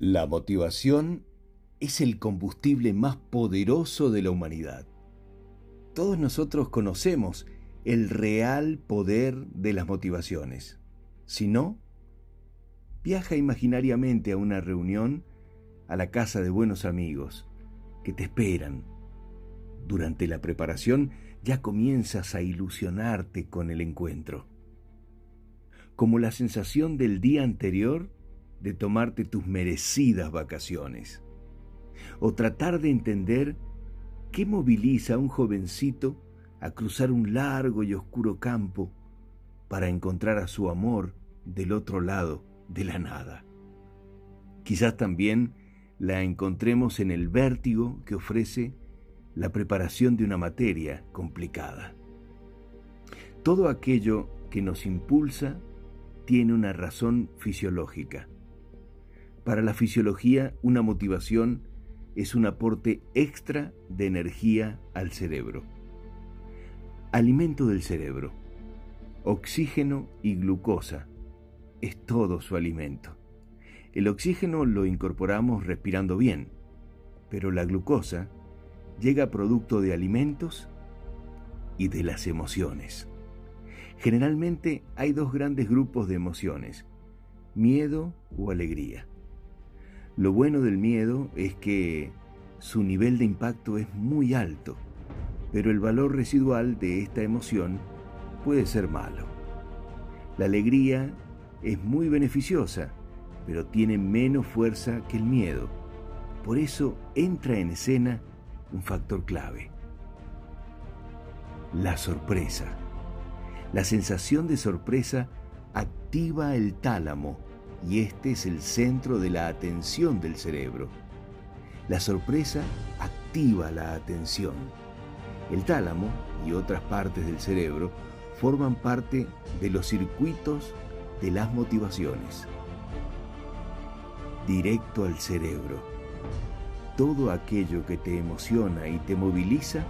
La motivación es el combustible más poderoso de la humanidad. Todos nosotros conocemos el real poder de las motivaciones. Si no, viaja imaginariamente a una reunión a la casa de buenos amigos que te esperan. Durante la preparación ya comienzas a ilusionarte con el encuentro. Como la sensación del día anterior de tomarte tus merecidas vacaciones. O tratar de entender qué moviliza a un jovencito a cruzar un largo y oscuro campo para encontrar a su amor del otro lado de la nada. Quizás también la encontremos en el vértigo que ofrece la preparación de una materia complicada. Todo aquello que nos impulsa tiene una razón fisiológica. Para la fisiología, una motivación es un aporte extra de energía al cerebro. Alimento del cerebro. Oxígeno y glucosa es todo su alimento. El oxígeno lo incorporamos respirando bien, pero la glucosa llega producto de alimentos y de las emociones. Generalmente hay dos grandes grupos de emociones, miedo o alegría. Lo bueno del miedo es que su nivel de impacto es muy alto, pero el valor residual de esta emoción puede ser malo. La alegría es muy beneficiosa, pero tiene menos fuerza que el miedo. Por eso entra en escena un factor clave. La sorpresa. La sensación de sorpresa activa el tálamo y este es el centro de la atención del cerebro. La sorpresa activa la atención. El tálamo y otras partes del cerebro forman parte de los circuitos de las motivaciones. Directo al cerebro. Todo aquello que te emociona y te moviliza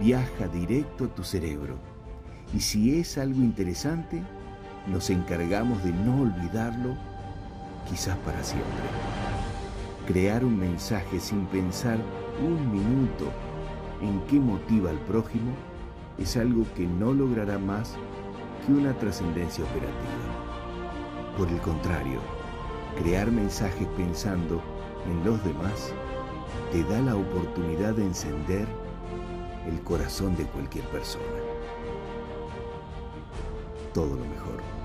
viaja directo a tu cerebro. Y si es algo interesante, nos encargamos de no olvidarlo, quizás para siempre. Crear un mensaje sin pensar un minuto en qué motiva al prójimo es algo que no logrará más que una trascendencia operativa. Por el contrario, crear mensajes pensando en los demás te da la oportunidad de encender el corazón de cualquier persona. Todo lo mejor.